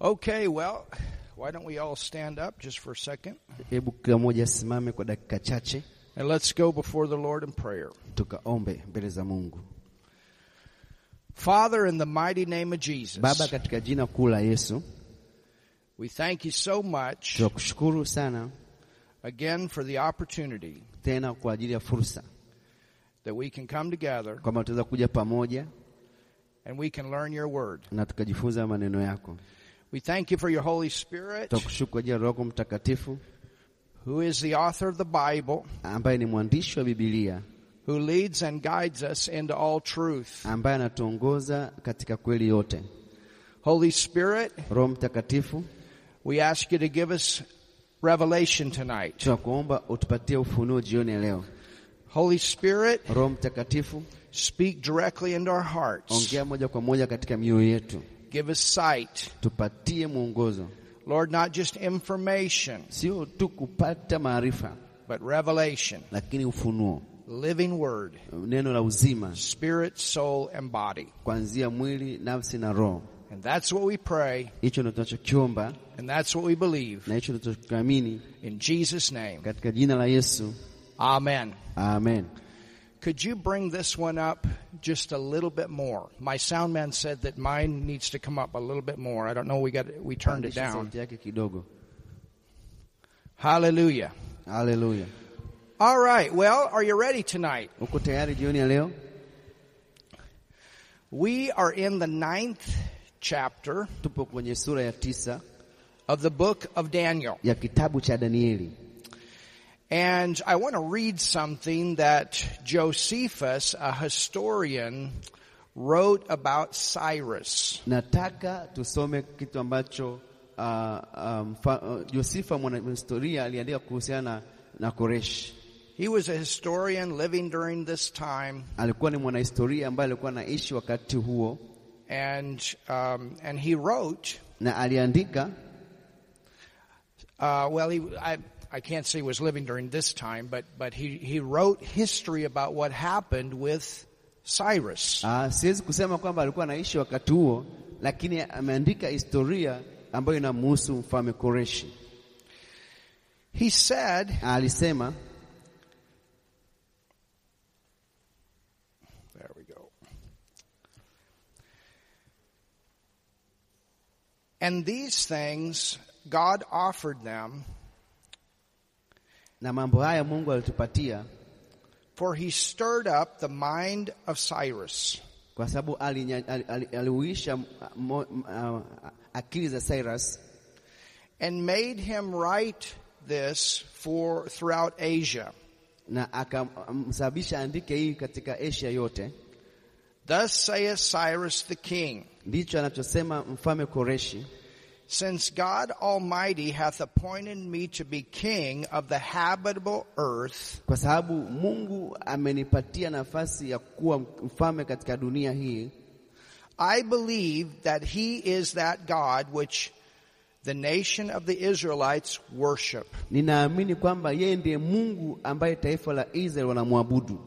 Okay, well, why don't we all stand up just for a second Hebu kila mmoja asimame kwa dakika chache, and let's go before the Lord in prayer. tukaombe mbele za Mungu. Father, in the mighty name of Jesus, Baba, katika jina kuu la Yesu, we thank you so much tunakushukuru sana again for the opportunity tena kwa ajili ya fursa that we can come together kwamba tutaweza kuja pamoja and we can learn your word. na tukajifunza maneno yako. We thank you for your Holy Spirit, Tunakushukuru kwa Roho Mtakatifu who is the author of the Bible, ambaye ni mwandishi wa Biblia, who leads and guides us into all truth. ambaye anatuongoza katika kweli yote. Holy Spirit, Roho Mtakatifu, we ask you to give us revelation tonight. tunakuomba utupatie ufunuo jioni leo. Holy Spirit, Roho Mtakatifu, speak directly into our hearts. ongea moja kwa moja katika mioyo yetu, Give us sight. tupatie mwongozo, Lord, not just information, sio tu kupata maarifa, but revelation, lakini ufunuo, living word, neno la uzima, spirit, soul, and body. kuanzia mwili, nafsi na roho. And that's what we pray, Hicho ndio tunachokiomba and that's what we believe. na hicho ndio tunachokiamini In Jesus' name, katika jina la Yesu, amen. amen. Could you bring this one up just a little bit more? My sound man said that mine needs to come up a little bit more. I don't know. We got we turned it down. Hallelujah. Hallelujah. All right. Well, are you ready tonight? Uko tayari jioni ya leo? We are in the ninth chapter Tupo kwenye sura ya tisa of the book of Daniel. ya kitabu cha Danieli, And I want to read something that Josephus, a historian, wrote about Cyrus. nataka tusome kitu ambacho uh, um, uh, Josefa mwanahistoria aliandika kuhusiana na, na Koreshi. He was a historian living during this time, Alikuwa ni mwanahistoria ambaye alikuwa anaishi wakati huo, and um, and he wrote. na aliandika Uh, well, he I I can't say he was living during this time, but but he he wrote history about what happened with Cyrus. uh, siwezi kusema kwamba alikuwa anaishi wakati huo, lakini ameandika historia ambayo inamhusu mfalme Koreshi. He said, Alisema There we go. And these things God offered them, na mambo haya Mungu alitupatia for he stirred up the mind of Cyrus, kwa sababu alinya- ali- ali- aliuisha akili za Cyrus and made him write this for throughout Asia. na akamsababisha andike hii katika Asia yote. Thus saith Cyrus the king, Ndicho anachosema mfalme Koreshi, since God Almighty hath appointed me to be king of the habitable earth, kwa sababu Mungu amenipatia nafasi ya kuwa mfalme katika dunia hii. I believe that he is that God which the nation of the Israelites worship. Ninaamini kwamba yeye ndiye Mungu ambaye taifa la Israeli wanamwabudu,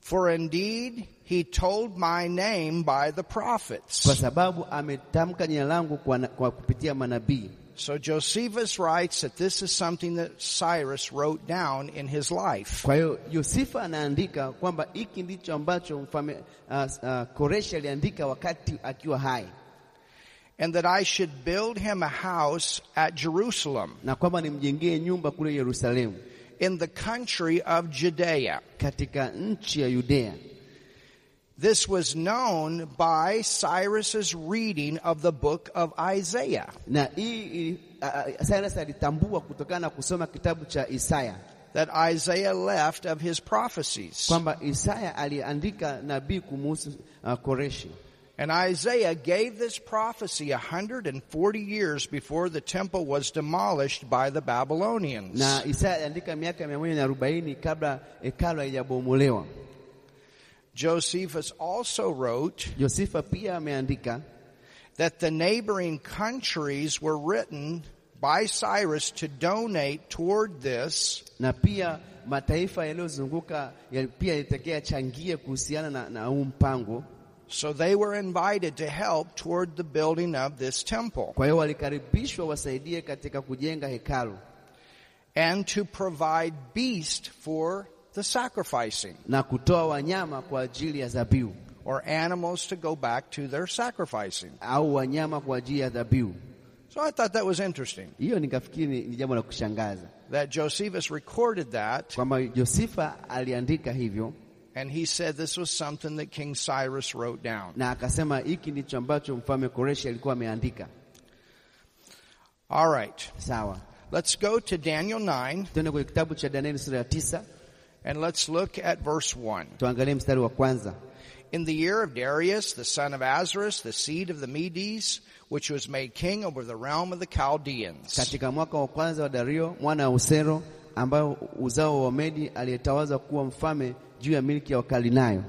For indeed he told my name by the kwa prophets. sababu ametamka jina langu kwa, kwa kupitia manabii. So Josephus writes that this is something that Cyrus wrote down in his life. Kwa hiyo Yosefa anaandika kwamba hiki ndicho ambacho mfalme uh, uh, Koreshi aliandika wakati akiwa hai, And that I should build him a house at Jerusalem na kwamba nimjengee nyumba kule Yerusalemu in the country of Judea. katika nchi ya Yudea. This was known by Cyrus's reading of the book of Isaiah. Na hii Cyrus alitambua kutokana na kusoma kitabu cha Isaya that Isaiah left of his prophecies. kwamba Isaya aliandika nabii kumuhusu uh, Koreshi, And Isaiah gave this prophecy 140 years before the temple was demolished by the Babylonians. na Isaya aliandika miaka mia moja na arobaini kabla hekalu haijabomolewa. Josephus also wrote Josefa pia ameandika that the neighboring countries were written by Cyrus to donate toward this. na pia mataifa yaliyozunguka yali- pia kuhusiana na, na huu mpango. So they were invited to help toward the building of this temple. Kwa hiyo walikaribishwa wasaidie katika kujenga hekalu. And to provide beast for the sacrificing na kutoa wanyama kwa ajili ya dhabihu or animals to go back to their sacrificing. au wanyama kwa ajili ya dhabihu. So I thought that was interesting Hiyo nikafikiri ni jambo la kushangaza that Josephus recorded that kwamba aliandika hivyo and he said this was something that King Cyrus wrote down. na akasema hiki ndicho ambacho mfalme Koreshi alikuwa ameandika. All right. Sawa, Let's go to Daniel 9 tuende kwenye kitabu cha Danieli sura ya tisa and let's look at verse 1. tuangalie mstari wa kwanza. In the year of Darius, the son of Ahasuerus, the seed of the Medes, which was made king over the realm of the Chaldeans. Katika mwaka wa kwanza wa Dario mwana wa Usero, ambayo uzao wa Medi aliyetawaza kuwa mfalme juu ya milki ya Wakalinayo.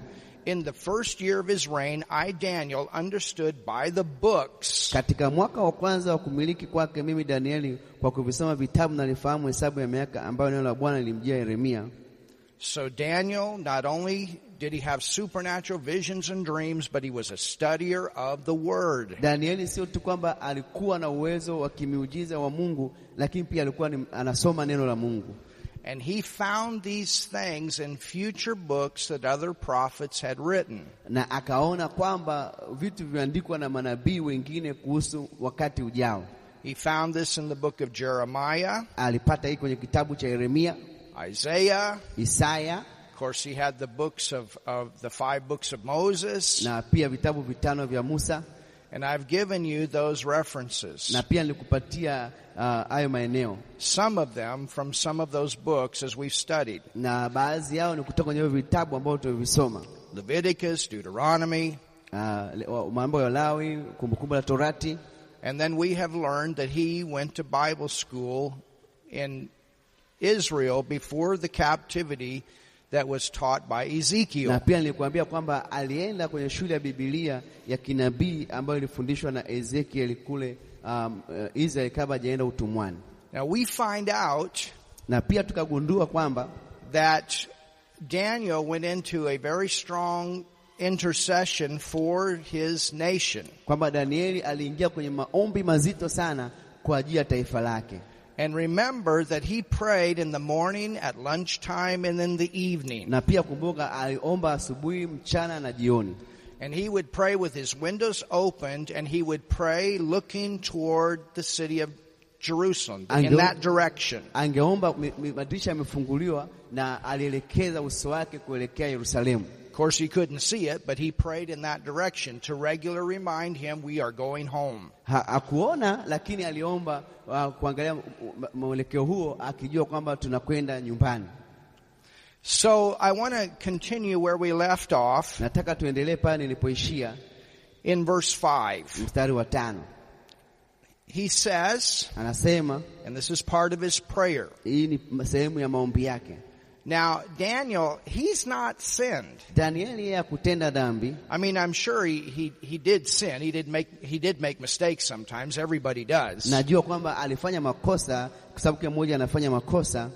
In the first year of his reign, I, Daniel, understood by the books Katika mwaka wa kwanza wa kumiliki kwake, mimi Danieli, kwa kuvisoma vitabu nalifahamu hesabu ya miaka ambayo neno la Bwana lilimjia Yeremia. So Daniel, not only did he have supernatural visions and dreams, but he was a studier of the Word. Danieli sio tu kwamba alikuwa na uwezo wa kimiujiza wa Mungu, lakini pia alikuwa anasoma neno la Mungu And he found these things in future books that other prophets had written. na akaona kwamba vitu vimeandikwa na manabii wengine kuhusu wakati ujao. He found this in the book of Jeremiah, Alipata hii kwenye kitabu cha Yeremia, Isaiah. Isaya Of course, he had the books of, of the five books of Moses. na pia vitabu vitano vya Musa, And I've given you those references. na pia nilikupatia ah, hayo maeneo, Some of them from some of those books as we've studied. na baadhi yao ni kutoka kwenye vitabu ambavyo tumevisoma, Leviticus, Deuteronomy. Le- mambo ya Lawi, kumbukumbu la Torati, And then we have learned that he went to Bible school in Israel before the captivity that was taught by na Ezekiel. pia nilikuambia kwamba alienda kwenye shule ya Biblia ya kinabii ambayo ilifundishwa na Ezekiel kule um, uh, Israel kabla hajaenda utumwani, Now we find out na pia tukagundua kwamba that Daniel went into a very strong intercession for his nation. kwamba Danieli aliingia kwenye maombi mazito sana kwa ajili ya taifa lake, And remember that he prayed in the morning, at lunchtime, and in the evening. na pia kumbuka, aliomba asubuhi, mchana na jioni, And he would pray with his windows opened, and he would pray looking toward the city of Jerusalem, in that direction. angeomba mi- mi- madirisha yamefunguliwa, na alielekeza uso wake kuelekea Yerusalemu. Of course, he couldn't see it, but he prayed in that direction to regularly remind him we are going home. Hakuona lakini aliomba uh, kuangalia mwelekeo huo akijua kwamba tunakwenda nyumbani. So I want to continue where we left off Nataka tuendelee pale nilipoishia in verse 5. mstari wa tano. He says, Anasema and this is part of his prayer. hii ni sehemu ya maombi yake. Now, Daniel, he's not sinned. Danieli yeye hakutenda dhambi. I mean, I'm sure he, he, he did sin. He did make, he did make mistakes sometimes. Everybody does. Najua kwamba alifanya makosa kwa sababu kila mmoja anafanya makosa,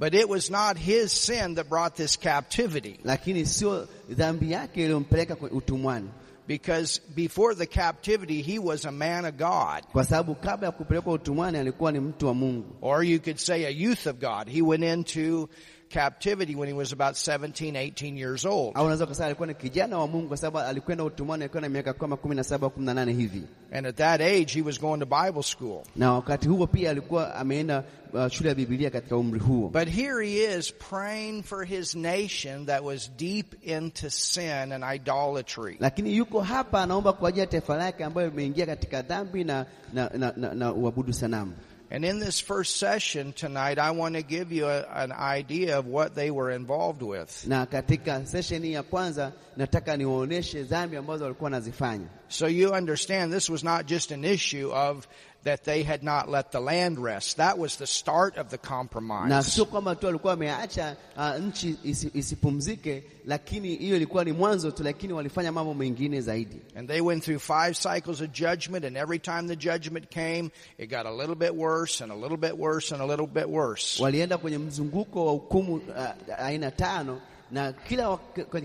But it was not his sin that brought this captivity. lakini sio dhambi yake iliyompeleka utumwani, Because before the captivity, he was a man of God. kwa sababu kabla ya kupelekwa utumwani alikuwa ni mtu wa Mungu, Or you could say a youth of God. He went into captivity when he was about 17, 18 years old. au unaweza kusema alikuwa ni kijana wa Mungu, kwa sababu alikwenda utumwani akiwa na miaka kama kumi na saba kumi na nane hivi, And at that age, he was going to Bible school. na wakati huo pia alikuwa ameenda uh, shule ya Biblia katika umri huo. But here he is praying for his nation that was deep into sin and idolatry. lakini yuko hapa anaomba kwa ajili ya taifa lake ambayo imeingia katika dhambi na, na, na, na, na uabudu sanamu. And in this first session tonight, I want to give you a, an idea of what they were involved with. Na katika session ya kwanza nataka niwaoneshe dhambi ambazo walikuwa wanazifanya, So you understand this was not just an issue of that they had not let the land rest. That was the start of the na compromise. sio kwamba tu walikuwa wameacha uh, nchi isi, isipumzike, lakini hiyo ilikuwa ni mwanzo tu, lakini walifanya mambo mengine zaidi. And they went through five cycles of judgment, and every time the judgment came, it got a little bit worse and a little bit worse and a little bit worse. Walienda kwenye mzunguko wa hukumu uh, aina tano na kila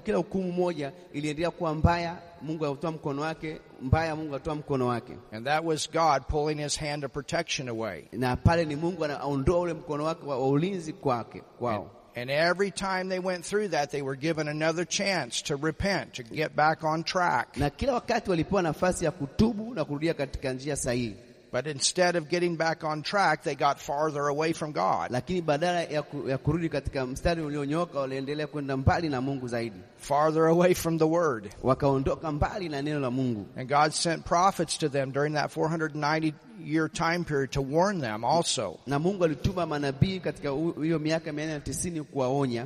kila hukumu moja iliendelea kuwa mbaya, Mungu alitoa mkono wake, mbaya, Mungu alitoa mkono wake, And that was God pulling his hand of protection away. na pale ni Mungu anaondoa ule mkono wake wa, ulinzi kwake kwao. And every time they went through that, they were given another chance to repent, to get back on track. Na kila wakati walipewa nafasi ya kutubu na kurudia katika njia sahihi, But instead of getting back on track, they got farther away from God, lakini badala ya, ku, ya kurudi katika mstari ulionyooka waliendelea kwenda mbali na Mungu zaidi, farther away from the Word. wakaondoka mbali na neno la Mungu. And God sent prophets to them during that 490 year time period to warn them also. Na Mungu alituma manabii katika hiyo miaka mia nne na tisini kuwaonya.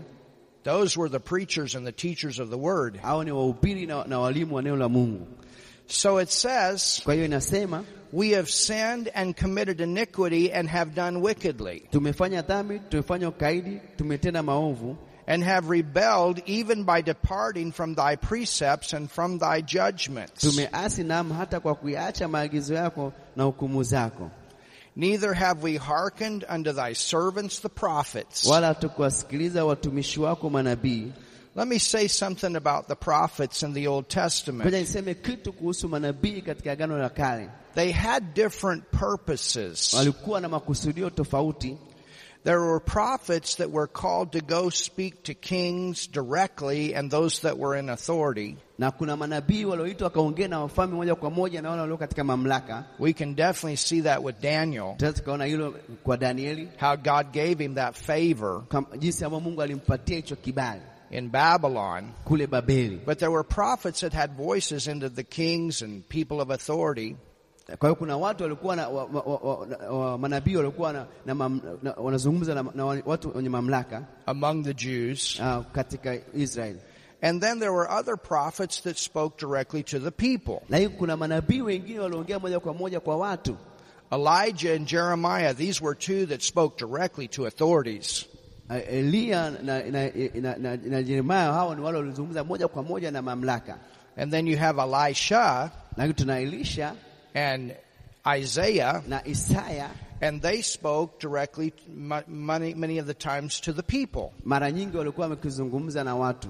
Those were the preachers and the teachers of the Word. Hao ni wahubiri na, na walimu wa neno la Mungu. So it says, Kwa hiyo inasema We have sinned and committed iniquity and have done wickedly, tumefanya dhambi, tumefanya ukaidi, tumetenda maovu and have rebelled even by departing from thy precepts and from thy judgments. tumeasi, naam, hata kwa kuiacha maagizo yako na hukumu zako, Neither have we hearkened unto thy servants the prophets. wala hatukuwasikiliza watumishi wako manabii. Let me say something about the prophets in the Old Testament. niseme kitu kuhusu manabii katika Agano la Kale. They had different purposes. Walikuwa na makusudio tofauti. There were prophets that were called to go speak to kings directly and those that were in authority. na kuna manabii walioitwa wakaongea na wafalme moja kwa moja na wale walio katika mamlaka. We can definitely see that with Daniel, Tunaweza tukaona hilo kwa Danieli, how God gave him that favor kam- jinsi ambavyo Mungu alimpatia hicho kibali in Babylon. kule Babeli. But there were prophets that had voices into the kings and people of authority. Kwa hiyo kuna watu walikuwa na wa, wa, wa, wa, wa, manabii walikuwa na, na, mam, na wanazungumza na, na watu wenye mamlaka among the Jews. uh, katika Israeli, And then there were other prophets that spoke directly to the people. lakini kuna manabii wengine waliongea moja kwa moja kwa watu. Elijah and Jeremiah, these were two that spoke directly to authorities. Eliya na, na, na, na, na Yeremia, hao ni wale walizungumza moja kwa moja na mamlaka, And then you have Elisha lakini tuna Elisha and Isaiah, na Isaya and they spoke directly, many, many of the times, to the people. mara nyingi walikuwa wamekizungumza na watu.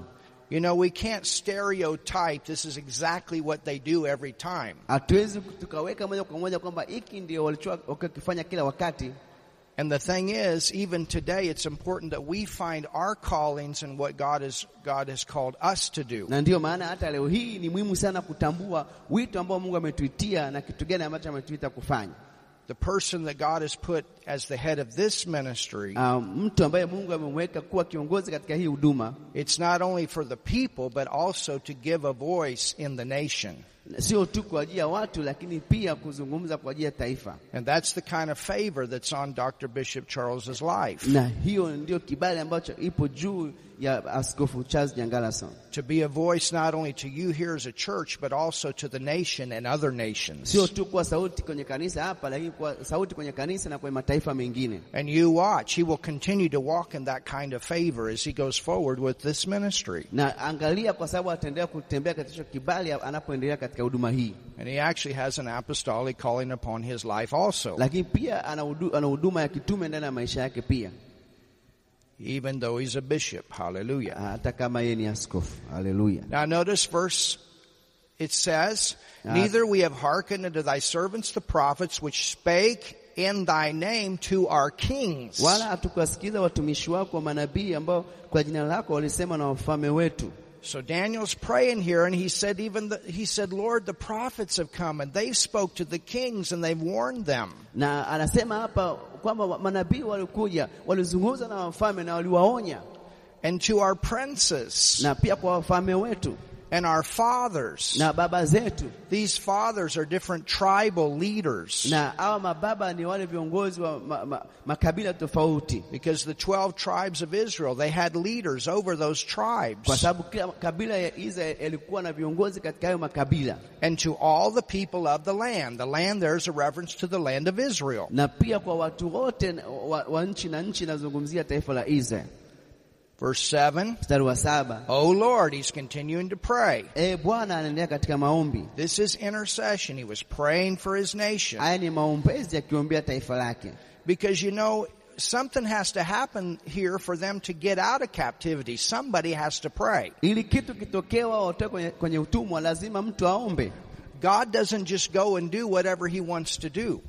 You know, we can't stereotype this is exactly what they do every time. Hatuwezi tukaweka moja kwa moja kwamba hiki ndio walichokuwa wakifanya kila wakati, And the thing is, even today, it's important that we find our callings and what God has, God has called us to do. na ndiyo maana hata leo hii ni muhimu sana kutambua wito ambao Mungu ametuitia na kitu gani ambacho ametuita kufanya. The person that God has put as the head of this ministry, ah, mtu ambaye Mungu amemweka kuwa kiongozi katika hii huduma it's not only for the people, but also to give a voice in the nation. Sio tu kwa ajili ya watu, lakini pia kuzungumza kwa ajili ya taifa, And that's the kind of favor that's on Dr. Bishop Charles's life. na hiyo ndio kibali ambacho ipo juu ya Askofu Charles Nyangalason, To be a voice not only to you here as a church, but also to the nation and other nations. sio tu kuwa sauti kwenye kanisa hapa, lakini kuwa sauti kwenye kanisa na kwenye mataifa mengine. And you watch, he will continue to walk in that kind of favor as he goes forward with this ministry. Na angalia, kwa sababu ataendelea kutembea katika hicho kibali anapoendelea katika huduma hii, And he actually has an apostolic calling upon his life also, lakini pia ana huduma ya kitume ndani ya maisha yake pia, even though he's a bishop. Hallelujah. hata kama yeye ni askofu. Haleluya! Now notice verse, it says, Ah. Neither we have hearkened unto thy servants the prophets which spake in thy name to our kings. Wala hatukuwasikiza watumishi wako manabii ambao kwa jina lako walisema na wafalme wetu. So Daniel's praying here and he said even the, he said, Lord, the prophets have come and they've spoke to the kings and they've warned them. Na anasema hapa kwamba wa- manabii walikuja walizungumza na wafalme na waliwaonya, And to our princes. Na pia kwa wafalme wetu and our fathers. na baba zetu. These fathers are different tribal leaders. Na hawa mababa ni wale viongozi wa ma, ma, makabila tofauti, Because the 12 tribes of Israel, they had leaders over those kwa tribes. sababu kila kabila ya Israeli yalikuwa na viongozi katika hayo makabila, And to all the people of the land. The land there is a reference to the land of Israel. na pia kwa watu wote wa, wa nchi na nchi, nazungumzia taifa la Israeli. Verse 7. Mstari wa saba, Oh Lord, he's continuing to pray. Bwana anaendelea katika maombi This is intercession. He was praying for his nation. haya, ni maombezi yakiombea taifa lake. Because you know, something has to happen here for them to get out of captivity. Somebody has to pray. Ili kitu kitokee wao watoke kwenye, kwenye utumwa, lazima mtu aombe. God doesn't just go and do whatever he wants to do.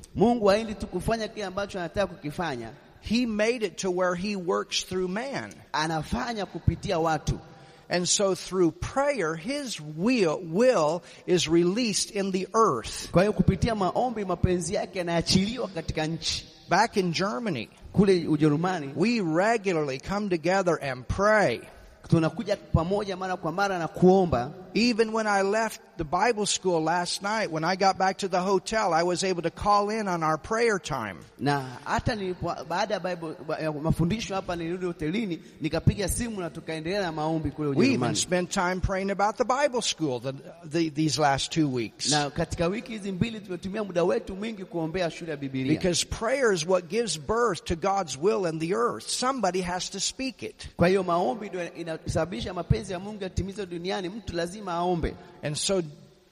Mungu haendi tu kufanya kile ambacho anataka kukifanya, He made it to where he works through man. anafanya kupitia watu. And so through prayer, his will, will is released in the earth. Kwa hiyo kupitia maombi, mapenzi yake yanaachiliwa katika nchi. Back in Germany, Kule Ujerumani we regularly come together and pray. Tunakuja pamoja mara kwa mara na kuomba. Even when I left the Bible school last night, when I got back to the hotel, I was able to call in on our prayer time. na hata nilipo, baada ya Bible, ba- ya mafundisho hapa nilirudi hotelini nikapiga simu na tukaendelea na maombi kule We even spent time praying about the Bible school the, the, these last two weeks. Na katika wiki hizi mbili tumetumia muda wetu mwingi kuombea shule ya Biblia, Because prayer is what gives birth to God's will in the earth. Somebody has to speak it. kwa hiyo maombi ndio inasababisha mapenzi ya Mungu yatimizwe duniani. Mtu lazima aombe. And so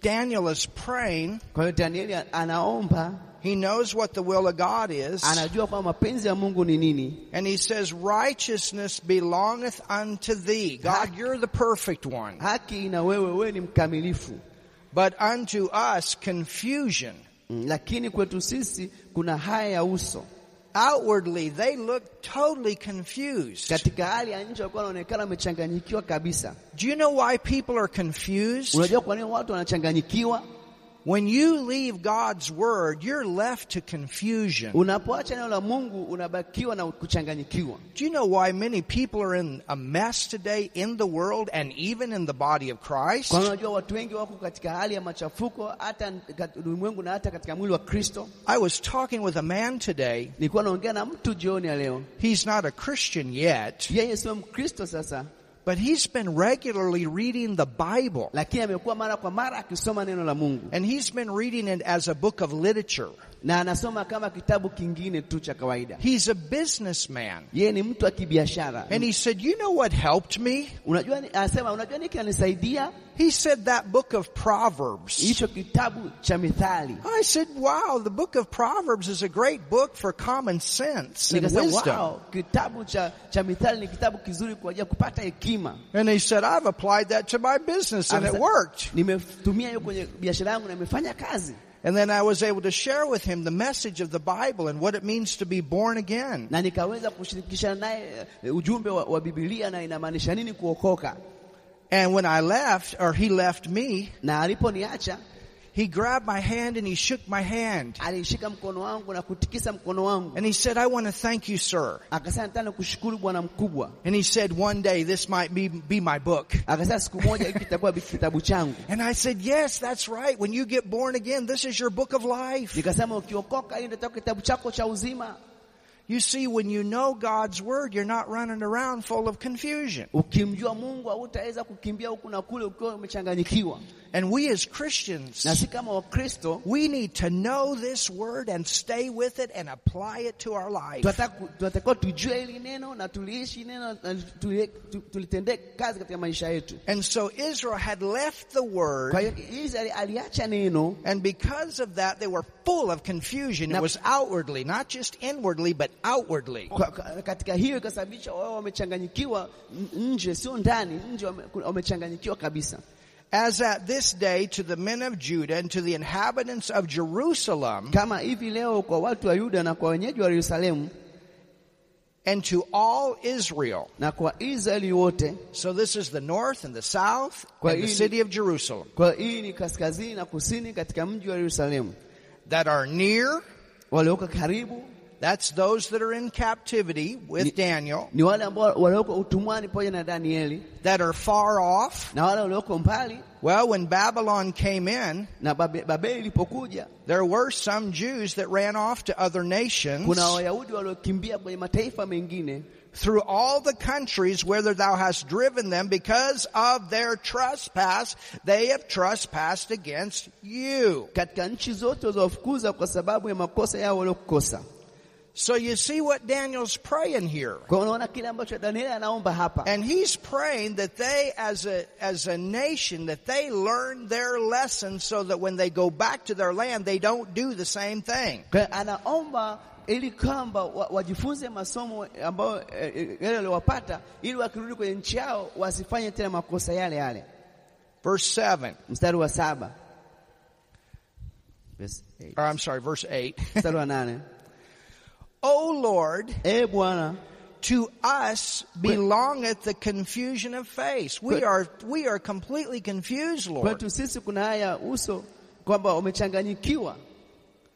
Daniel is praying. Kwa hiyo Danieli anaomba, He knows what the will of God is. anajua kwamba mapenzi ya Mungu ni nini, And he says, righteousness belongeth unto thee. God, you're the perfect one. haki wewe, wewe ni mkamilifu. But unto us confusion. Mm, Lakini kwetu sisi kuna haya ya uso. Outwardly, they look totally confused. Katika hali ya nje walikuwa wanaonekana wamechanganyikiwa kabisa. Do you know why people are confused? Unajua kwa nini watu wanachanganyikiwa? When you leave God's word, you're left to confusion. Unapoacha neno la Mungu unabakiwa na kuchanganyikiwa. Do you know why many people are in a mess today in the world and even in the body of Christ? Kwa unajua watu wengi wako katika hali ya machafuko hata ulimwengu na hata katika mwili wa Kristo. I was talking with a man today. Nilikuwa naongea na mtu jioni leo, He's not a Christian yet, yeye sio Mkristo sasa, but he's been regularly reading the Bible. lakini amekuwa mara kwa mara akisoma neno la Mungu And he's been reading it as a book of literature. Na anasoma kama kitabu kingine tu cha kawaida. He's a businessman. Yeye ni mtu wa kibiashara. And he said, You know what helped me? Unajua, anasema unajua nini kinanisaidia? He said that book of Proverbs. Hicho kitabu cha Mithali. I said, Wow, the book of Proverbs is a great book for common sense and Nikasema wisdom. wow, kitabu cha, cha Mithali ni kitabu kizuri kwa ajili ya kupata hekima. And he said, I've applied that to my business and it worked. Nimetumia hiyo kwenye biashara yangu na imefanya kazi. And then I was able to share with him the message of the Bible and what it means to be born again. na nikaweza kushirikisha naye eh, ujumbe wa, wa Biblia na inamaanisha nini kuokoka. And when I left, or he left me, Na aliponiacha he grabbed my hand and he shook my hand. alishika mkono wangu na kutikisa mkono wangu, And he said, I want to thank you, sir. akasema nataka kushukuru Bwana mkubwa. And he said, one day this might be, be my book. Akasema siku moja hiki kitakuwa kitabu changu. And I said, yes, that's right. When you get born again, this is your book of life. Nikasema ukiokoka, hii ndio kitabu chako cha uzima. You see, when you know God's word, you're not running around full of confusion. Ukimjua Mungu hautaweza kukimbia huku na kule ukiwa umechanganyikiwa. And we as Christians, Na si kama Wakristo we need to know this word and stay with it and apply it to our life. tunatakiwa tujue hili neno na tuliishi neno na tulitendee kazi katika maisha yetu. And so Israel had left the word, Kwa hiyo Israeli aliacha neno and because of that, they were full of confusion. It was outwardly, not just inwardly, but outwardly. Kwa- kwa- katika hiyo ikasababisha wao wamechanganyikiwa nje, sio ndani. Nje wamechanganyikiwa kabisa. As at this day, to the men of Judah and to the inhabitants of Jerusalem Kama hivi leo kwa watu wa Yuda na kwa wenyeji wa Yerusalemu and to all Israel. na kwa Israeli wote, So this is the north and the south Kwa and the city of Jerusalem kwa hii ni kaskazini na kusini katika mji wa Yerusalemu, that are near. walioko karibu That's those that are in captivity with Ni- Daniel, ni wale ambao walioko utumwani pamoja na Danieli, that are far off. na wale walioko mbali. Well, when Babylon came in, Na Babe- Babeli ilipokuja, there were some Jews that ran off to other nations kuna Wayahudi waliokimbia kwenye mataifa mengine through all the countries whither thou hast driven them because of their trespass. They have trespassed against you. katika nchi zote walizowafukuza kwa sababu ya makosa yao waliokosa. So you see what Daniel's praying here. Kwa hiyo unaona kile ambacho Danieli anaomba hapa, And he's praying that they as a, as a nation, that they learn their lesson so that when they go back to their land, they don't do the same thing. Kwa hiyo anaomba ili kwamba wajifunze masomo ambayo eh, eh, yale waliowapata, ili wakirudi kwenye nchi yao wasifanye tena makosa yale yale. Verse 7, Mstari wa saba Verse eight. or I'm sorry, verse 8. mstari wa nane O Lord, E to us belongeth the confusion of face. We are, we are completely confused, Lord. kwetu sisi kuna haya uso kwamba umechanganyikiwa.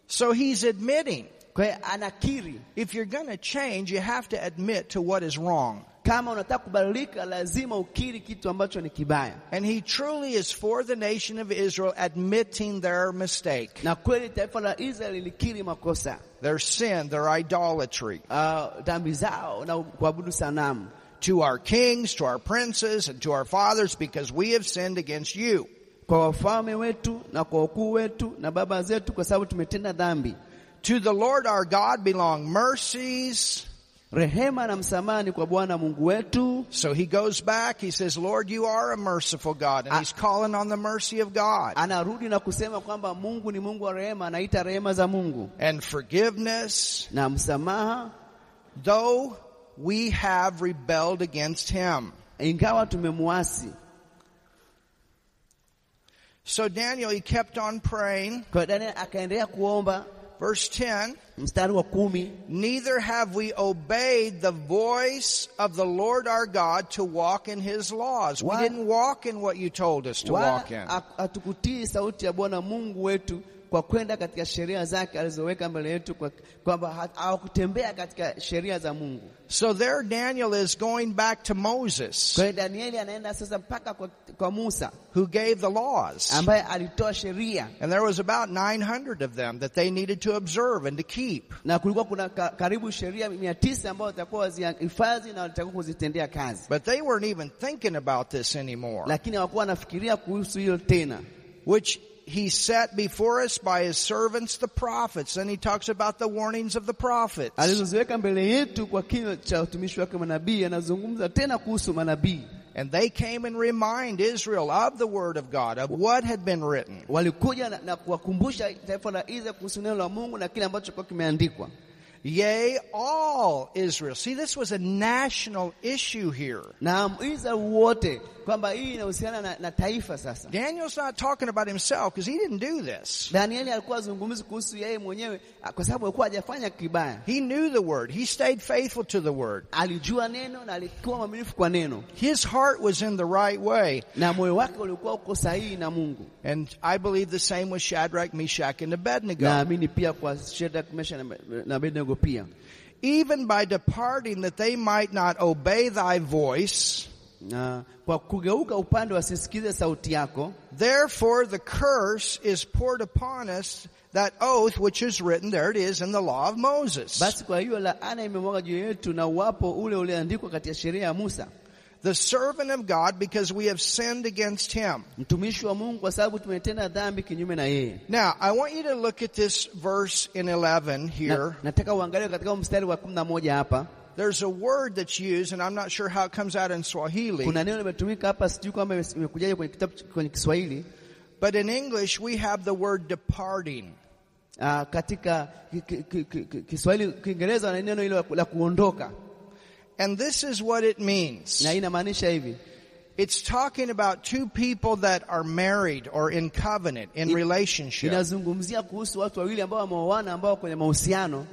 So he's admitting, Kwa anakiri if you're going to change, you have to admit to what is wrong. Kama unataka kubadilika, lazima ukiri kitu ambacho ni kibaya. And he truly is for the nation of Israel admitting their mistake, Na kweli taifa la Israeli lilikiri makosa their sin, their idolatry. uh, dhambi zao na kuabudu sanamu to our kings, to our princes, and to our fathers, because we have sinned against you. kwa wafalme wetu na kwa wakuu wetu na baba zetu, kwa sababu tumetenda dhambi. To the Lord our God belong mercies. Rehema na msamaha ni kwa Bwana Mungu wetu. So he goes back, he says, Lord, you are a merciful God, and he's calling on the mercy of God. Anarudi na kusema kwamba Mungu ni Mungu wa rehema, anaita rehema za Mungu And forgiveness, na msamaha, though we have rebelled against him. ingawa tumemwasi. So Daniel, he kept on praying. Kwa Daniel akaendelea kuomba. Verse 10, Mstari wa kumi, neither have we obeyed the voice of the Lord our God to walk in his laws. We didn't walk in what you told us to walk in. hatukutii sauti ya Bwana Mungu wetu kwa kwenda katika sheria zake alizoweka mbele yetu, kwamba hawakutembea katika sheria za Mungu. So there Daniel is going back to Moses, Kwa Danieli anaenda sasa mpaka kwa, Musa who gave the laws. ambaye alitoa sheria And there was about 900 of them that they needed to observe and to keep. na kulikuwa kuna karibu sheria mia tisa ambao watakuwa wazihifadhi na watakuwa kuzitendea kazi, But they weren't even thinking about this anymore, lakini hawakuwa wanafikiria kuhusu hilo tena, which he set before us by his servants, the prophets. Then he talks about the warnings of the prophets. alizoziweka mbele yetu kwa kinywa cha utumishi wake manabii. Anazungumza tena kuhusu manabii, And they came and remind Israel of the word of God, of what had been written. walikuja na, na kuwakumbusha taifa la Israeli kuhusu neno la Mungu na kile ambacho kilikuwa kimeandikwa. Yea, all Israel. See, this was a national issue here. na Israeli wote, kwamba hii inahusiana na, na taifa sasa. Daniel's not talking about himself because he didn't do this. Danieli alikuwa azungumzi kuhusu yeye mwenyewe ah, kwa sababu alikuwa hajafanya kibaya. He knew the word. He stayed faithful to the word. Alijua neno na alikuwa mwaminifu kwa neno, His heart was in the right way. na moyo wake ulikuwa uko sahihi na Mungu. And I believe the same with Shadrach, Meshach, and Abednego. Naamini pia kwa Shadrach, Meshach na na Abednego pia, Even by departing that they might not obey thy voice, na kwa kugeuka upande wasisikize sauti yako, therefore the curse is poured upon us, that oath which is written, there it is, in the law of Moses. basi kwa hiyo laana imemwaga juu yetu na uwapo ule ulioandikwa katika sheria ya Musa, the servant of God, because we have sinned against him. mtumishi wa Mungu, kwa sababu tumetenda dhambi kinyume na yeye. Now, I want you to look at this verse in 11 here. nataka uangalie katika mstari wa kumi na moja hapa There's a word that's used, and I'm not sure how it comes out in Swahili, kuna neno limetumika hapa, sijui kwamba imekujaje kwenye kitabu kwenye Kiswahili. but in English we have the word departing. Uh, katika ki- ki- ki- ki- Kiswahili, Kiingereza wana neno hilo la kuondoka, And this is what it means. na inamaanisha hivi, It's talking about two people that are married or in covenant, in relationship. inazungumzia kuhusu watu wawili ambao wameoana, ambao kwenye mahusiano,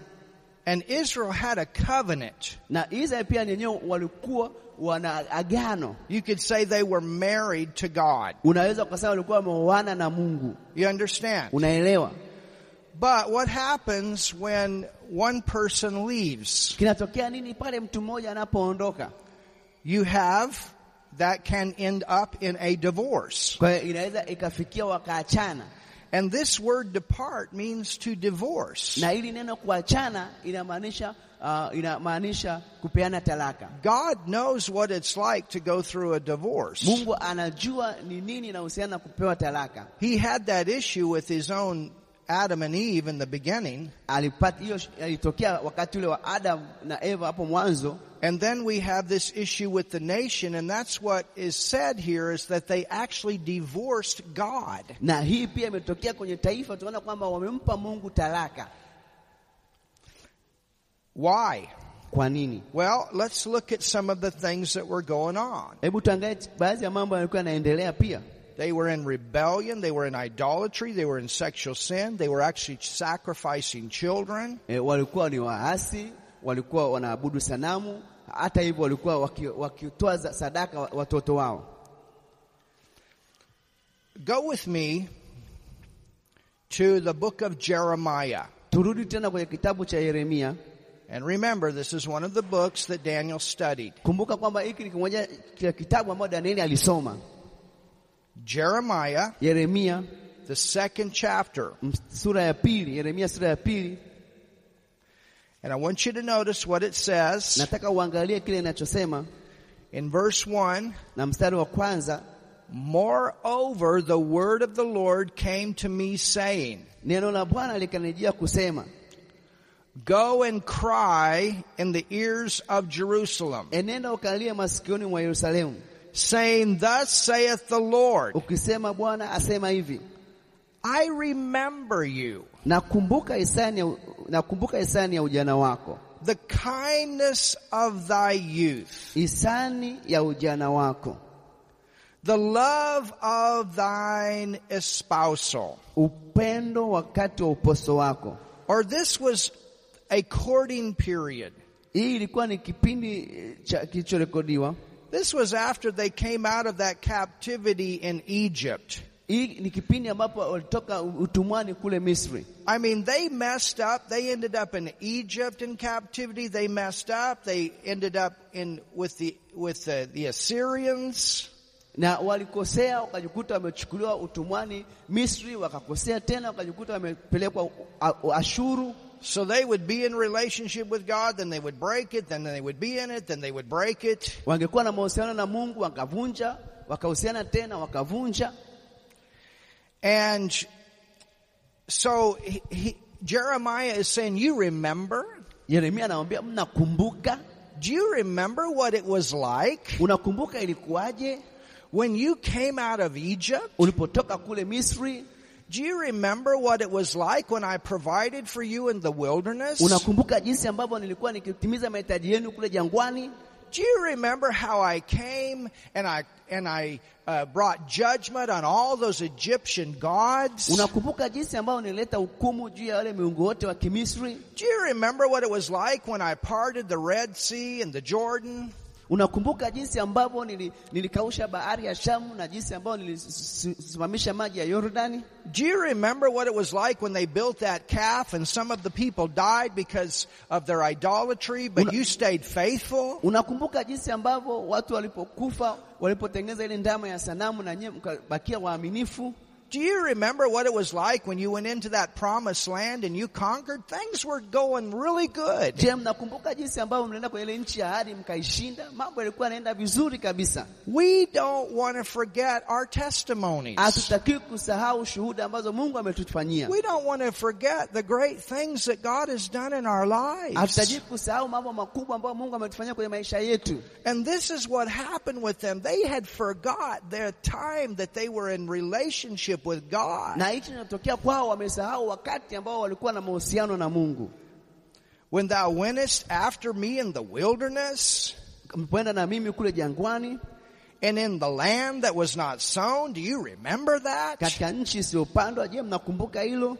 And Israel had a covenant. na Israeli pia wenyewe walikuwa wana agano. You could say they were married to God. Unaweza ukasema walikuwa wameoana na Mungu, You understand? unaelewa? But what happens when one person leaves? Kinatokea nini pale mtu mmoja anapoondoka? You have that can end up in a divorce. Kwa hiyo inaweza ikafikia wakaachana, And this word depart means to divorce. na hili neno kuachana inamaanisha uh, inamaanisha kupeana talaka. God knows what it's like to go through a divorce. Mungu anajua ni nini inahusiana na kupewa talaka. He had that issue with his own Adam and Eve in the beginning. Alipata hiyo, ilitokea wakati ule wa Adam na Eva hapo mwanzo, And then we have this issue with the nation, and that's what is said here is that they actually divorced God. na hii pia imetokea kwenye taifa. Tunaona kwamba wamempa Mungu talaka. Why? Kwa nini? Well, let's look at some of the things that were going on. Hebu tuangalie baadhi ya mambo yalikuwa yanaendelea pia. They were in rebellion, they were in idolatry, they were in sexual sin, they were actually sacrificing children. E, walikuwa ni waasi, walikuwa wanaabudu sanamu, hata hivyo walikuwa wakitoa za- sadaka watoto wao. Go with me to the book of Jeremiah. Turudi tena kwenye kitabu cha Yeremia. And remember, this is one of the books that Daniel studied. Kumbuka kwamba hiki ni kimoja cha kitabu ambacho Danieli alisoma. Jeremiah, Yeremia the second chapter. Mm, sura ya pili, Yeremia sura ya pili. And I want you to notice what it says Nataka uangalie kile inachosema in verse 1. na mstari wa kwanza, Moreover, the word of the Lord came to me saying, neno la Bwana likanijia kusema, Go and cry in the ears of Jerusalem, enenda ukalie masikioni mwa Yerusalemu, saying, Thus saith the Lord, ukisema Bwana asema hivi, I remember you, nakumbuka hisani nakumbuka hisani ya ujana wako, the kindness of thy youth, hisani ya ujana wako, the love of thine espousal. upendo wakati wa uposo wako. Or this was a courting period. Hii ilikuwa ni kipindi eh, kilichorekodiwa. This was after they came out of that captivity in Egypt. Hii ni kipindi ambapo walitoka utumwani kule Misri. I mean, they messed up. They ended up in Egypt in captivity. They messed up. They ended up in with the with the, the Assyrians. na walikosea wakajikuta wamechukuliwa utumwani Misri, wakakosea tena wakajikuta wamepelekwa Ashuru. So they would be in relationship with God, then they would break it, then they would be in it, then they would break it. Wangekuwa na mahusiano na Mungu wakavunja, wakahusiana tena wakavunja. And so he, he, Jeremiah is saying, "You remember? Yeremia anamwambia mnakumbuka, Do you remember what it was like unakumbuka ilikuwaje when you came out of Egypt? ulipotoka kule Misri? Do you remember what it was like when I provided for you in the wilderness? Unakumbuka jinsi ambavyo nilikuwa nikitimiza mahitaji yenu kule jangwani? Do you remember how I came and I and I uh, brought judgment on all those Egyptian gods? Unakumbuka jinsi ambavyo nilileta hukumu juu ya wale miungu wote wa Kimisri? Do you remember what it was like when I parted the Red Sea and the Jordan? Unakumbuka jinsi ambavyo nilikausha bahari ya Shamu na jinsi ambavyo nilisimamisha maji ya Yordani? Do you remember what it was like when they built that calf and some of the people died because of their idolatry, but Una- you stayed faithful? Unakumbuka jinsi ambavyo watu walipokufa walipotengeneza ile ndama ya sanamu na nyewe mkabakia waaminifu? Do you remember what it was like when you went into that promised land and you conquered? Things were going really good. Je, mnakumbuka jinsi ambavyo mlienda kwenye ile nchi ya ahadi mkaishinda? Mambo yalikuwa yanaenda vizuri kabisa. We don't want to forget our testimonies. Hatutakiwi kusahau shuhuda ambazo Mungu ametufanyia. We don't want to forget the great things that God has done in our lives. Hatutakiwi kusahau mambo makubwa ambayo Mungu ametufanyia kwenye maisha yetu. And this is what happened with them. They had forgot their time that they were in relationship with God. Na hichi kinatokea kwao, wamesahau wakati ambao walikuwa na mahusiano na Mungu. When thou wentest after me in the wilderness Mpoenda na mimi kule jangwani, and in the land that was not sown, do you remember that? katika nchi isiyopandwa. Je, mnakumbuka hilo?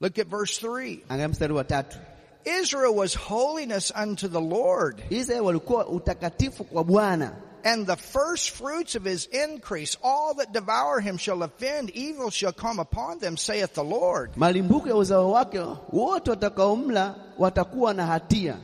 Look at verse 3. Angalia mstari wa tatu. Israel was holiness unto the Lord, Israeli walikuwa utakatifu kwa Bwana, and the first fruits of his increase, all that devour him shall offend, evil shall come upon them, saith the Lord. uzao wake wote watakaomla watakuwa na hatia.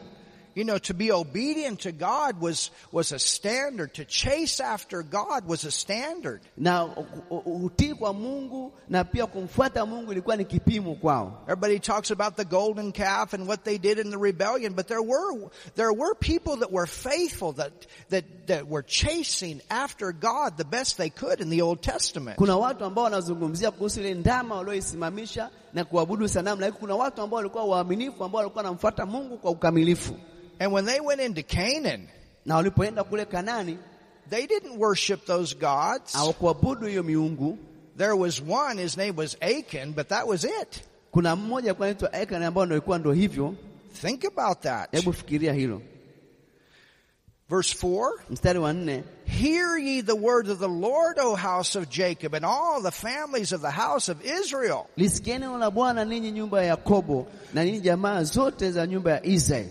You know, to be obedient to God was, was a standard. To chase after God was a standard. Na utii kwa Mungu na pia kumfuata Mungu ilikuwa ni kipimo kwao. Everybody talks about the golden calf and what they did in the rebellion, but there were, there were people that were faithful that, that, that were chasing after God the best they could in the Old Testament. Kuna watu ambao wanazungumzia kuhusu ile ndama walioisimamisha na kuabudu sanamu, lakini kuna watu ambao walikuwa waaminifu, ambao walikuwa wanamfuata Mungu kwa ukamilifu. And when they went into Canaan, Na walipoenda kule they didn't worship those gods. hawakuabudu hiyo miungu. There was one, his name was Achan, but that was it. Kuna mmoja alikuwa anaitwa Achan ambao ndio ilikuwa ndio hivyo. Think about that. Hebu fikiria hilo. Verse 4. Mstari wa nne, Hear ye the word of the Lord, O house of Jacob, and all the families of the house of Israel. lisikieni neno la Bwana ninyi nyumba ya Yakobo na ninyi jamaa zote za nyumba ya Israeli.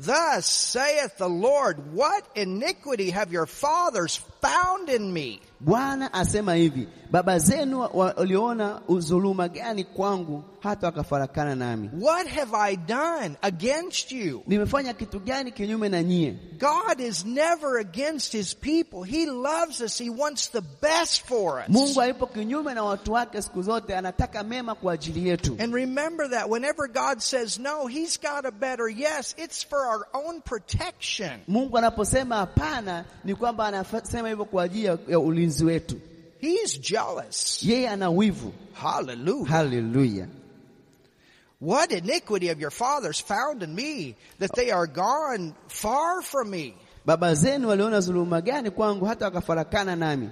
Thus saith the Lord, What iniquity have your fathers found in me? Bwana asema hivi, baba zenu waliona udhuluma gani kwangu hata wakafarakana nami? What have I done against you? Nimefanya kitu gani kinyume na nyie? God is never against his people. He loves us. He wants the best for us. Mungu haipo kinyume na watu wake siku zote, anataka mema kwa ajili yetu. And remember that whenever God says no, he's got a better yes. It's for our own protection. Mungu anaposema hapana, ni kwamba anasema hivyo kwa ajili ya ulinzi wetu. He's jealous. Yeye ana wivu. Hallelujah. Haleluya! What iniquity have your fathers found in me that they are gone far from me? Baba zenu waliona dhuluma gani kwangu hata wakafarakana nami?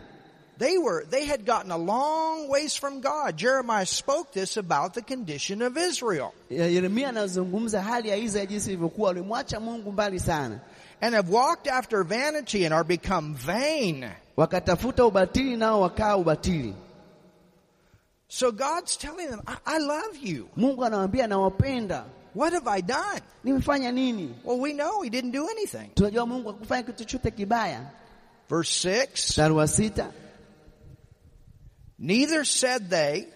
They were, they had gotten a long ways from God. Jeremiah spoke this about the condition of Israel Yeremia anazungumza hali ya Israeli jinsi ilivyokuwa, walimwacha Mungu mbali sana, and have walked after vanity and are become vain. wakatafuta ubatili nao wakaa ubatili. So God's telling them, I, I love you. Mungu anawaambia nawapenda. What have I done? Nimefanya nini? Well, we know he didn't do anything. Tunajua Mungu hakufanya kitu chochote kibaya. Verse 6, Mstari wa sita, neither said they,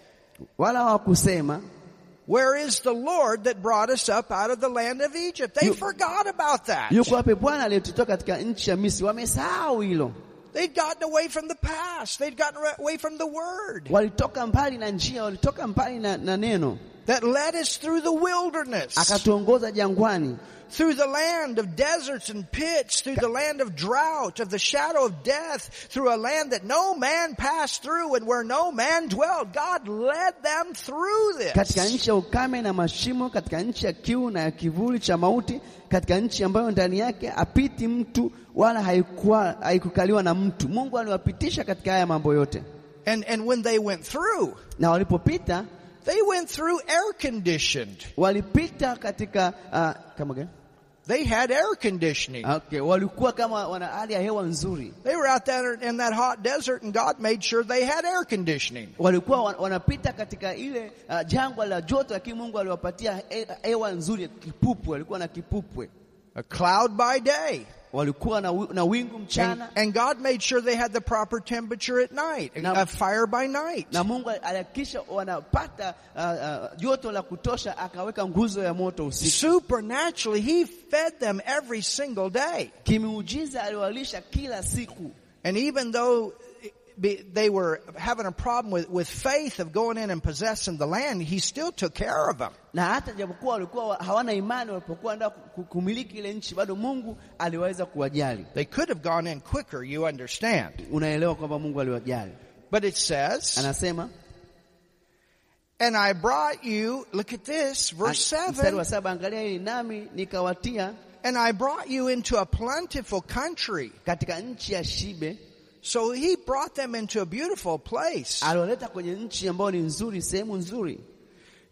wala hawakusema where is the Lord that brought us up out of the land of Egypt? They forgot about that. yuko wapi Bwana aliyetutoa katika nchi ya Misri. Wamesahau hilo, They'd gotten away from the past. They'd gotten away from the word walitoka mbali na njia, walitoka mbali na, na neno, that led us through the wilderness, akatuongoza jangwani, through the land of deserts and pits, through the land of drought, of the shadow of death, through a land that no man passed through and where no man dwelled. God led them through katika this. nchi ya ukame na mashimo, katika nchi ya kiu na ya kivuli cha mauti, katika nchi ambayo ndani yake apiti mtu wala haikuwa haikukaliwa na mtu. Mungu aliwapitisha katika haya mambo yote, And, and when they went through, na walipopita they went through air conditioned. walipita katika uh, kama gani? They had air conditioning. Okay, walikuwa kama wana hali ya hewa nzuri, They were out there in that hot desert and God made sure they had air conditioning. walikuwa wan- wanapita katika ile uh, jangwa la joto, lakini Mungu aliwapatia he- hewa nzuri, kipupwe, walikuwa na kipupwe, A cloud by day. Walikuwa na, na wingu And, mchana and God made sure they had the proper temperature at night. Now- a fire by night. na Mungu alihakikisha wanapata uh, uh, joto la kutosha, akaweka nguzo ya moto usiku. Supernaturally, He fed them every single day. Kimiujiza aliwalisha kila siku, And even though be- they were having a problem with, with faith of going in and possessing the land, He still took care of them. na hata japokuwa walikuwa hawana imani, walipokuwa ndio kumiliki ile nchi, bado Mungu aliweza kuwajali. They could have gone in quicker, you understand. Unaelewa kwamba Mungu aliwajali. But it says, Anasema and I brought you, look at this, verse 7, angalia hili, nami nikawatia and I brought you into a plentiful country. katika nchi ya shibe. So he brought them into a beautiful place Aliwaleta kwenye nchi ambayo ni nzuri, sehemu nzuri,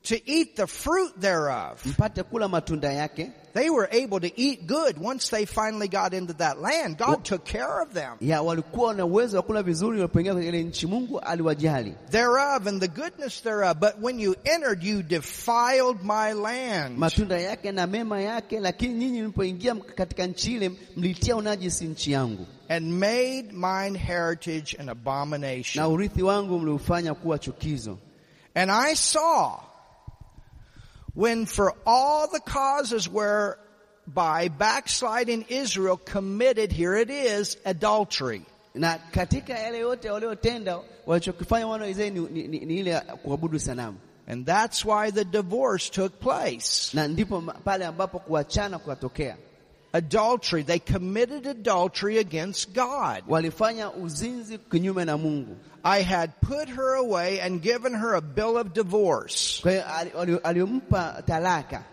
to eat the fruit thereof. mpate kula matunda yake. They were able to eat good once they finally got into that land. God took care of them. Ya walikuwa na uwezo wa kula vizuri walipoingia kwenye ile nchi, Mungu aliwajali. Thereof and the goodness thereof. But when you entered, you defiled my land. matunda yake na mema yake, lakini nyinyi mlipoingia katika nchi ile mlitia unajisi nchi yangu, And made mine heritage an na abomination. urithi wangu mliufanya kuwa chukizo. And I saw when for all the causes whereby backsliding Israel committed, here it is, adultery. Na katika yale yote waliotenda, walichokifanya wana wa Israeli ni, ni, ni, ni ile kuabudu sanamu, And that's why the divorce took place. na ndipo pale ambapo kuachana kukatokea. Adultery. They committed adultery against God. Walifanya uzinzi kinyume na Mungu. I had put her away and given her a bill of divorce. Alimpa talaka.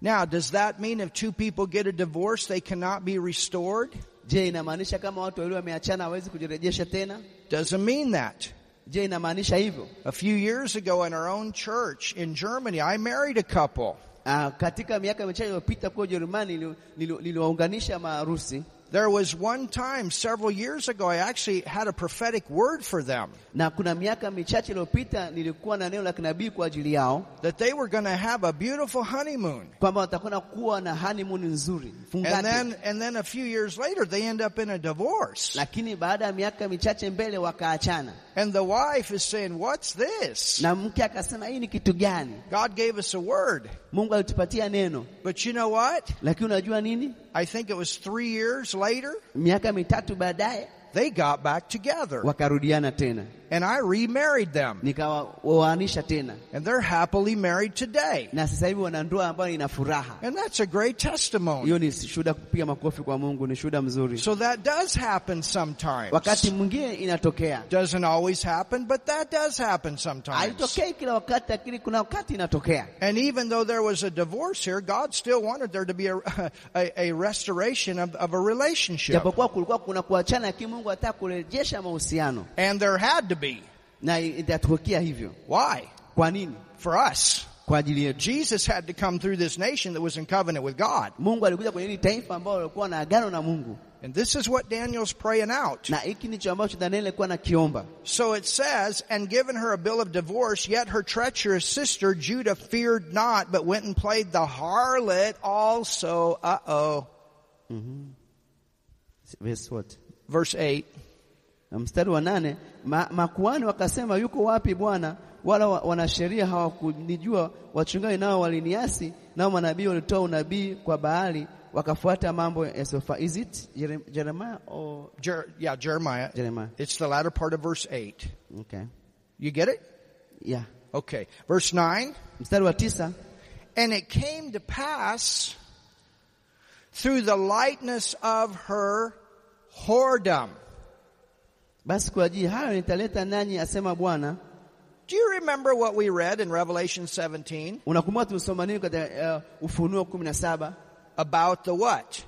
Now, does that mean if two people get a divorce, they cannot be restored? Je, inamaanisha kama watu wawili wameachana hawezi kujirejesha tena? Doesn't mean that. Je, inamaanisha hivyo? A few years ago in our own church in Germany, I married a couple. Ah, katika miaka michache iliyopita kwa Ujerumani nili- nili- niliwaunganisha maharusi There was one time several years ago, I actually had a prophetic word for them na kuna miaka michache iliyopita nilikuwa na neno la kinabii kwa ajili yao that they were going to have a beautiful honeymoon. kwamba watakwenda kuwa na honeymoon nzuri And then, and then a few years later, they end up in a divorce. Lakini baada ya miaka michache mbele wakaachana, And the wife is saying, what's this? na mke akasema hii ni kitu gani? God gave us a word. Mungu alitupatia neno, But you know what? lakini unajua nini? I think it was three years later, Miaka mitatu baadaye they got back together. wakarudiana tena, And I remarried them. nikawaoanisha tena, And they're happily married today. na sasa hivi wana ndoa ambayo ina furaha. And that's a great testimony. Hiyo ni shuhuda, kupiga makofi kwa Mungu, ni shuhuda mzuri. So that does happen sometimes. Wakati mwingine inatokea, Doesn't always happen, but that does happen sometimes. haitokei kila wakati, lakini kuna wakati inatokea. And even though there was a divorce here, God still wanted there to be a, a, a restoration of, of a relationship. Japokuwa kulikuwa kuna kuachana, lakini Mungu anataka kurejesha mahusiano, And there had to be. na itatokea hivyo. Why? Kwa nini? For us. Kwa ajili yetu. Jesus had to come through this nation that was in covenant with God. Mungu alikuja kwenye hili taifa ambao walikuwa na agano na Mungu, And this is what Daniel's praying out. na hiki ndicho ambacho Danieli alikuwa nakiomba. So it says, and given her a bill of divorce, yet her treacherous sister Judah feared not, but went and played the harlot also. Uh-oh. Mm-hmm. Verse what? Verse 8. Mstari wa nane, ma, makuhani wakasema yuko wapi Bwana? Wala wa- wanasheria hawakunijua, wachungaji nao waliniasi, nao manabii walitoa unabii kwa Baali, wakafuata mambo yasiyofaa. Is it Jere- Jeremiah or Jer- yeah, Jeremiah. Jeremiah? It's the latter part of verse 8. Okay. You get it? Yeah. Okay. Verse 9. Mstari wa tisa, And it came to pass through the lightness of her whoredom. Basi kwa ajili hayo nitaleta nanyi, asema Bwana. Do you remember what we read in Revelation 17 Unakumbuka nini katika uh, Ufunuo kumi na saba about the what?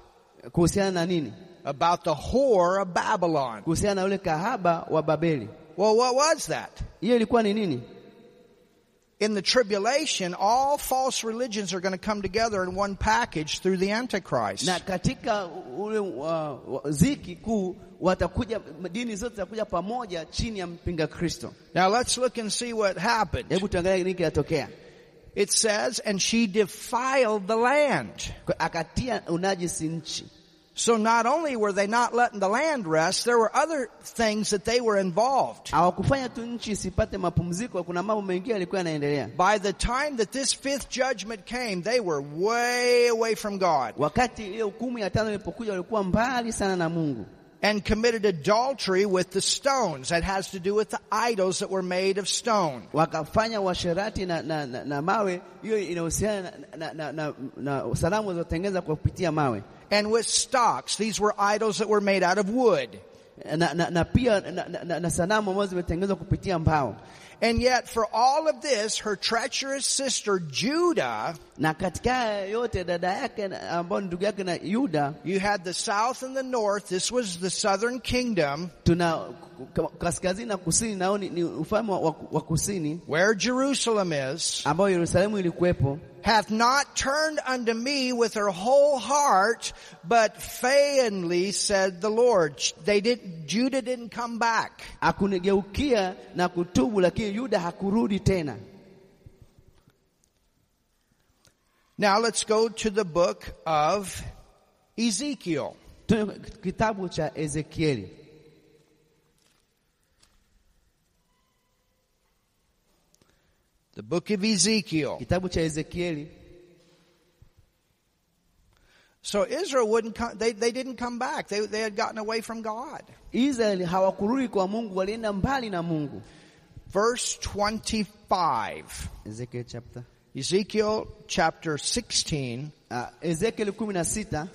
kuhusiana na nini? About the whore of Babylon. Kuhusiana na yule kahaba wa Babeli. Well, what was that? Hiyo ilikuwa ni nini? In the tribulation, all false religions are going to come together in one package through the Antichrist. na katika ule uh, ziki kuu watakuja dini zote zitakuja pamoja chini ya mpinga Kristo. Now let's look and see what happened. Hebu tuangalie nini kinatokea. It says, and she defiled the land. Akatia unajisi nchi. So not only were they not letting the land rest, there were other things that they were involved. Hawakufanya tu nchi isipate mapumziko, kuna mambo mengine yalikuwa yanaendelea. By the time that this fifth judgment came, they were way away from God Wakati ile hukumu ya tano ilipokuja, walikuwa mbali sana na Mungu and committed adultery with the stones. That has to do with the idols that were made of stone. wakafanya uasherati na, na, na, na mawe. Hiyo inahusiana na, na, na, na, na sanamu zilizotengenezwa kwa kupitia mawe And with stocks. These were idols that were made out of wood. na, na, na pia na, na, na, na sanamu ambazo zimetengenezwa kupitia mbao. And yet for all of this, her treacherous sister Judah, na katika haya yote dada yake na- ambao ni ndugu yake na Yuda, you had the south and the north. This was the southern kingdom tuna k- kaskazini na kusini, nao ni, ni ufalme wa, kusini where Jerusalem is. ambao Yerusalemu ilikuwepo. Hath not turned unto me with her whole heart, but feignedly said the Lord. They didn't, Judah didn't come back. Hakunigeukia na kutubu, lakini Yuda hakurudi tena. Now let's go to the book of Ezekiel. Kitabu cha Ezekieli, The book of Ezekiel. kitabu cha Ezekieli. So Israel wouldn't come, they, they didn't come back. They, they had gotten away from God. Israeli hawakurudi kwa Mungu, walienda mbali na Mungu. Verse 25. Ezekiel chapter Ezekiel chapter 16. uh, na sita.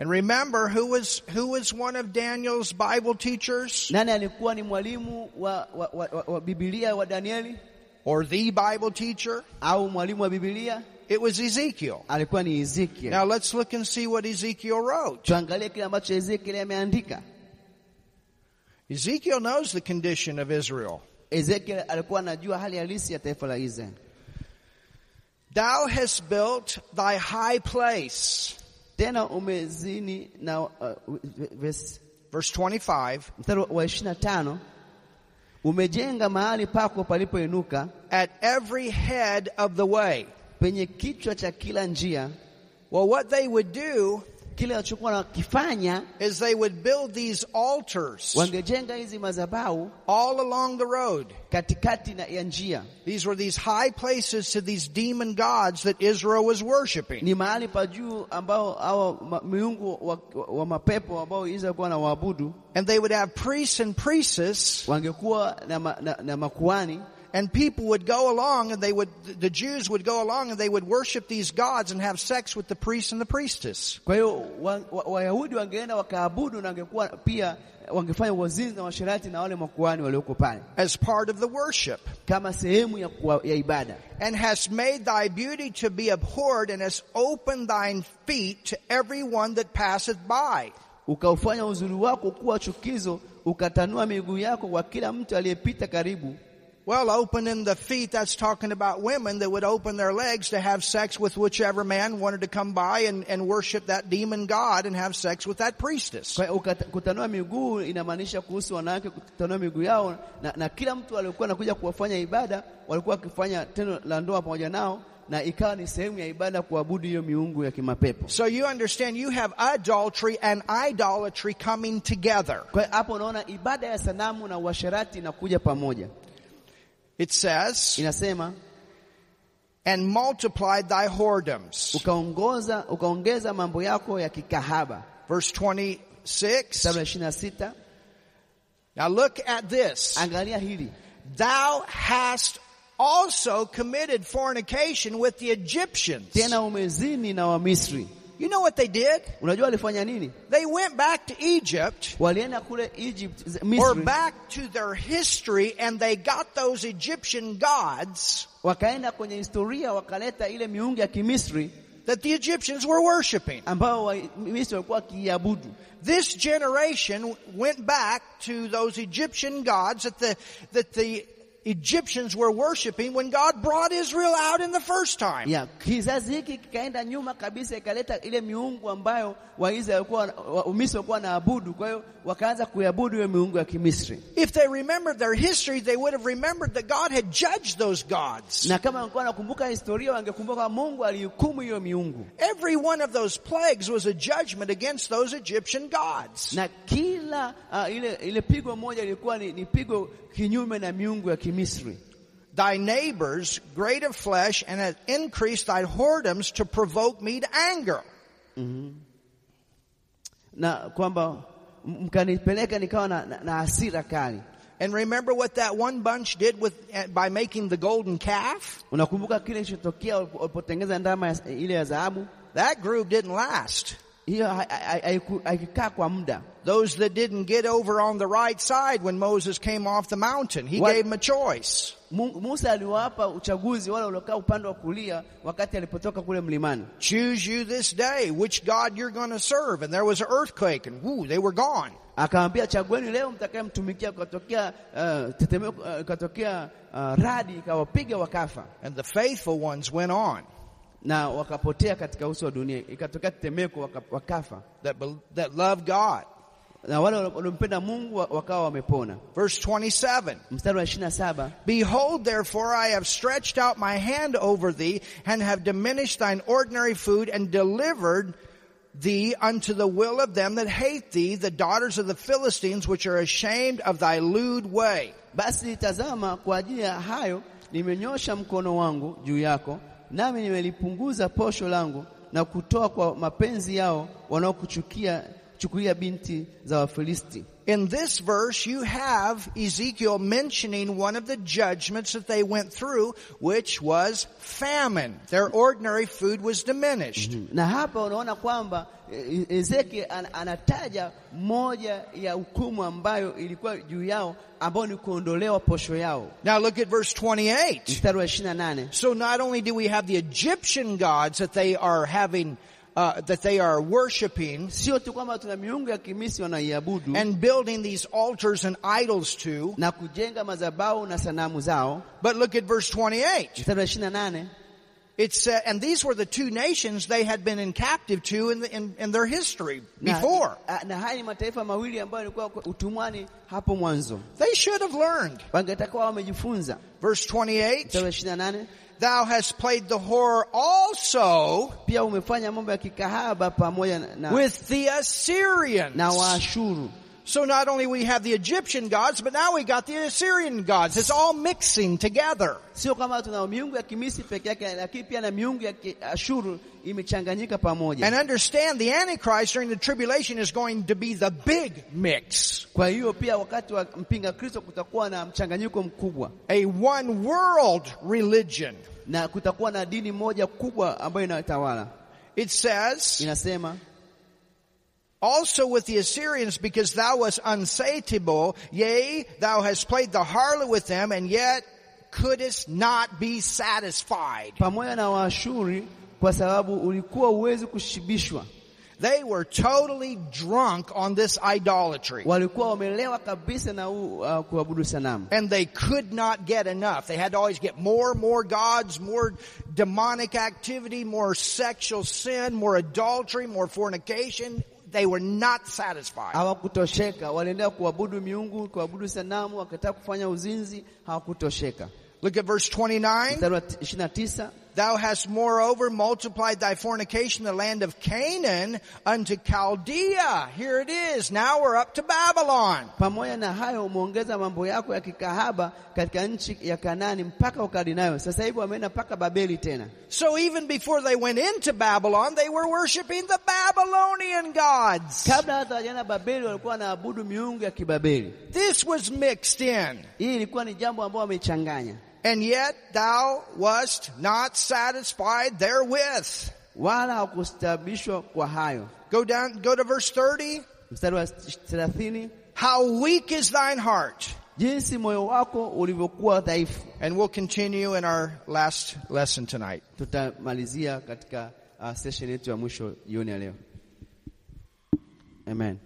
And remember who was, who was one of Daniel's Bible teachers? Nani alikuwa ni mwalimu wa, wa, wa, wa, wa Biblia wa Danieli Or the Bible teacher? au mwalimu wa Biblia? It was Ezekiel. Alikuwa ni Ezekiel. Now let's look and see what Ezekiel wrote. Tuangalie kile ambacho Ezekiel ameandika. Ezekiel knows the condition of Israel. Ezekiel alikuwa anajua hali halisi ya taifa la Israeli. Thou hast built thy high place. Tena umezini na uh, verse Verse 25. mstari wa ishirini na tano umejenga mahali pako palipoinuka At every head of the way. penye kichwa cha kila njia. Well, what they would do Kile walichokuwa is they would build these altars wangejenga hizi madhabahu all along the road. katikati ya njia. These were these high places to these demon gods that Israel was worshiping. Ni mahali pa juu ambao miungu wa, mapepo ambao Israeli kuwa na waabudu And they would have priests and priestesses wangekuwa na, na, na makuani and people would go along and they would, the Jews would go along and they would worship these gods and have sex with the priest and the priestess. Kwa hiyo Wayahudi wangeenda wakaabudu na wangekuwa pia wangefanya uzinzi na washerati na wale makuani walioko pale as part of the worship, kama sehemu ya, ya ibada. and has made thy beauty to be abhorred, and has opened thine feet to every one that passeth by. Ukaufanya uzuri wako kuwa chukizo, ukatanua miguu yako kwa kila mtu aliyepita karibu. Well, opening the feet, that's talking about women that would open their legs to have sex with whichever man wanted to come by and, and worship that demon god and have sex with that priestess. Kwa kutanua miguu inamaanisha kuhusu wanawake kutanua miguu yao, na, na kila mtu aliyekuwa anakuja kuwafanya ibada walikuwa wakifanya tendo la ndoa pamoja nao, na ikawa ni sehemu ya ibada kuabudu hiyo miungu ya kimapepo. So you understand you have adultery and idolatry coming together. Kwa hapo unaona ibada ya sanamu na uasherati inakuja pamoja. It says, Inasema and multiplied thy whoredoms. ukaongoza ukaongeza mambo yako ya kikahaba. Verse 26. Mstari wa ishirini na sita. Now look at this. Angalia hili, Thou hast also committed fornication with the Egyptians. tena umezini na Wamisri. You know what they did? Unajua walifanya nini? They went back to Egypt Walienda kule Egypt, or back to their history and they got those Egyptian gods wakaenda kwenye historia, wakaleta ile miungu ya Kimisri that the Egyptians were worshiping. ambao Wamisri walikuwa wakiabudu. This generation went back to those Egyptian gods that the, that the Egyptians were worshiping when God brought Israel out in the first time. Ya, kizazi hiki kikaenda nyuma kabisa, ikaleta ile miungu ambayo Waisraeli walikuwa wa- walikuwa wanaabudu. Kwa hiyo wakaanza kuiabudu hiyo miungu ya Kimisri, If they remembered their history, they would have remembered that God had judged those gods. na kama walikuwa wanakumbuka historia, wangekumbuka Mungu alihukumu hiyo miungu, Every one of those plagues was a judgment against those Egyptian gods. na kila uh, ile ile pigo moja ilikuwa ni, ni pigo kinyume na miungu ya Kimisri. Thy neighbors, great of flesh, and hath increased thy whoredoms to provoke me to anger. Mm-hmm. na kwamba mkanipeleka nikawa na, na, na hasira kali. And remember what that one bunch did with, eh, by making the golden calf? Unakumbuka kile kilichotokea walipotengeza ndama ile ya dhahabu? That group didn't last. Hiyo kwa muda. Those that didn't get over on the right side when Moses came off the mountain, he gave them a choice. Mu- Musa aliwapa uchaguzi wale waliokaa upande wa kulia wakati alipotoka kule mlimani. Choose you this day which God you're going to serve. And there was an earthquake and whoo, they were gone. Akamwambia, chagueni leo mtakayemtumikia. Ukatokea uh, tetemeko, uh, uh, radi ikawapiga wakafa, And the faithful ones went on na wakapotea katika uso wa dunia. Ikatokea tetemeko wakafa, that, that loved God. na wale waliompenda Mungu wakawa wamepona. Verse 27. Mstari wa ishirini na saba Behold, therefore, I have stretched out my hand over thee and have diminished thine ordinary food and delivered thee unto the will of them that hate thee, the daughters of the Philistines, which are ashamed of thy lewd way. Basi tazama, kwa ajili ya hayo nimenyosha mkono wangu juu yako, nami nimelipunguza posho langu na kutoa kwa mapenzi yao wanaokuchukia chukulia binti za Wafilisti. In this verse, you have Ezekiel mentioning one of the judgments that they went through, which was famine. Their ordinary food was diminished. Mm-hmm. Na hapa unaona kwamba Ezekiel an- anataja moja ya hukumu ambayo ilikuwa juu yao, ambayo ni kuondolewa posho yao. Now look at verse 28. Mstari wa 28 So not only do we have the Egyptian gods that they are having, uh, that they are worshiping sio tu kwamba tuna miungu ya Kimisri wanaiabudu and building these altars and idols to, na kujenga madhabahu na sanamu zao. but look at verse 28. Mstari wa 28 It's uh, and these were the two nations they had been in captive to in, the, in, in their history before. a- na haya ni mataifa mawili ambayo yalikuwa kwa utumwani hapo mwanzo, They should have learned. Verse 28, Mstari wa 28 thou hast played the whore also pia umefanya mambo ya kikahaba pamoja na, na, with the Assyrians. So not only we have the Egyptian gods, but now we got the Assyrian gods. It's all mixing together. Sio kama tuna miungu ya Kimisri peke yake, lakini pia na miungu ya Ashuru imechanganyika pamoja. And understand the Antichrist during the tribulation is going to be the big mix. Kwa hiyo pia wakati wa mpinga Kristo kutakuwa na mchanganyiko mkubwa A one world religion. na kutakuwa na dini moja kubwa ambayo inatawala. It says, Inasema also with the Assyrians because thou wast unsatiable, yea, thou hast played the harlot with them and yet couldst not be satisfied. pamoja na Waashuri kwa sababu ulikuwa uwezi kushibishwa. They were totally drunk on this idolatry. Walikuwa wamelewa kabisa na uh, kuabudu sanamu. And they could not get enough. They had to always get more more gods, more demonic activity, more sexual sin, more adultery, more fornication. They were not satisfied. Hawakutosheka, waliendelea kuabudu miungu, kuabudu sanamu, wakataka kufanya uzinzi, hawakutosheka. Look at verse 29. Mstari wa 29 Thou hast moreover multiplied thy fornication in the land of Canaan unto Chaldea. Here it is. Now we're up to Babylon. pamoja na hayo umeongeza mambo yako ya kikahaba katika nchi ya Kanani mpaka Ukaldayo. Sasa hivi wameenda mpaka Babeli tena. So even before they went into Babylon, they were worshiping the Babylonian gods. Kabla hata wajaenda Babeli walikuwa wanaabudu miungu ya Kibabeli. This was mixed in. Hii ilikuwa ni jambo ambalo wamechanganya, And yet thou wast not satisfied therewith. wala hawakustabishwa kwa hayo. Go down, go to verse 30. Mstari wa 30, How weak is thine heart? jinsi moyo wako ulivyokuwa dhaifu. And we'll continue in our last lesson tonight. Tutamalizia katika uh, session yetu ya mwisho jioni ya leo. Amen.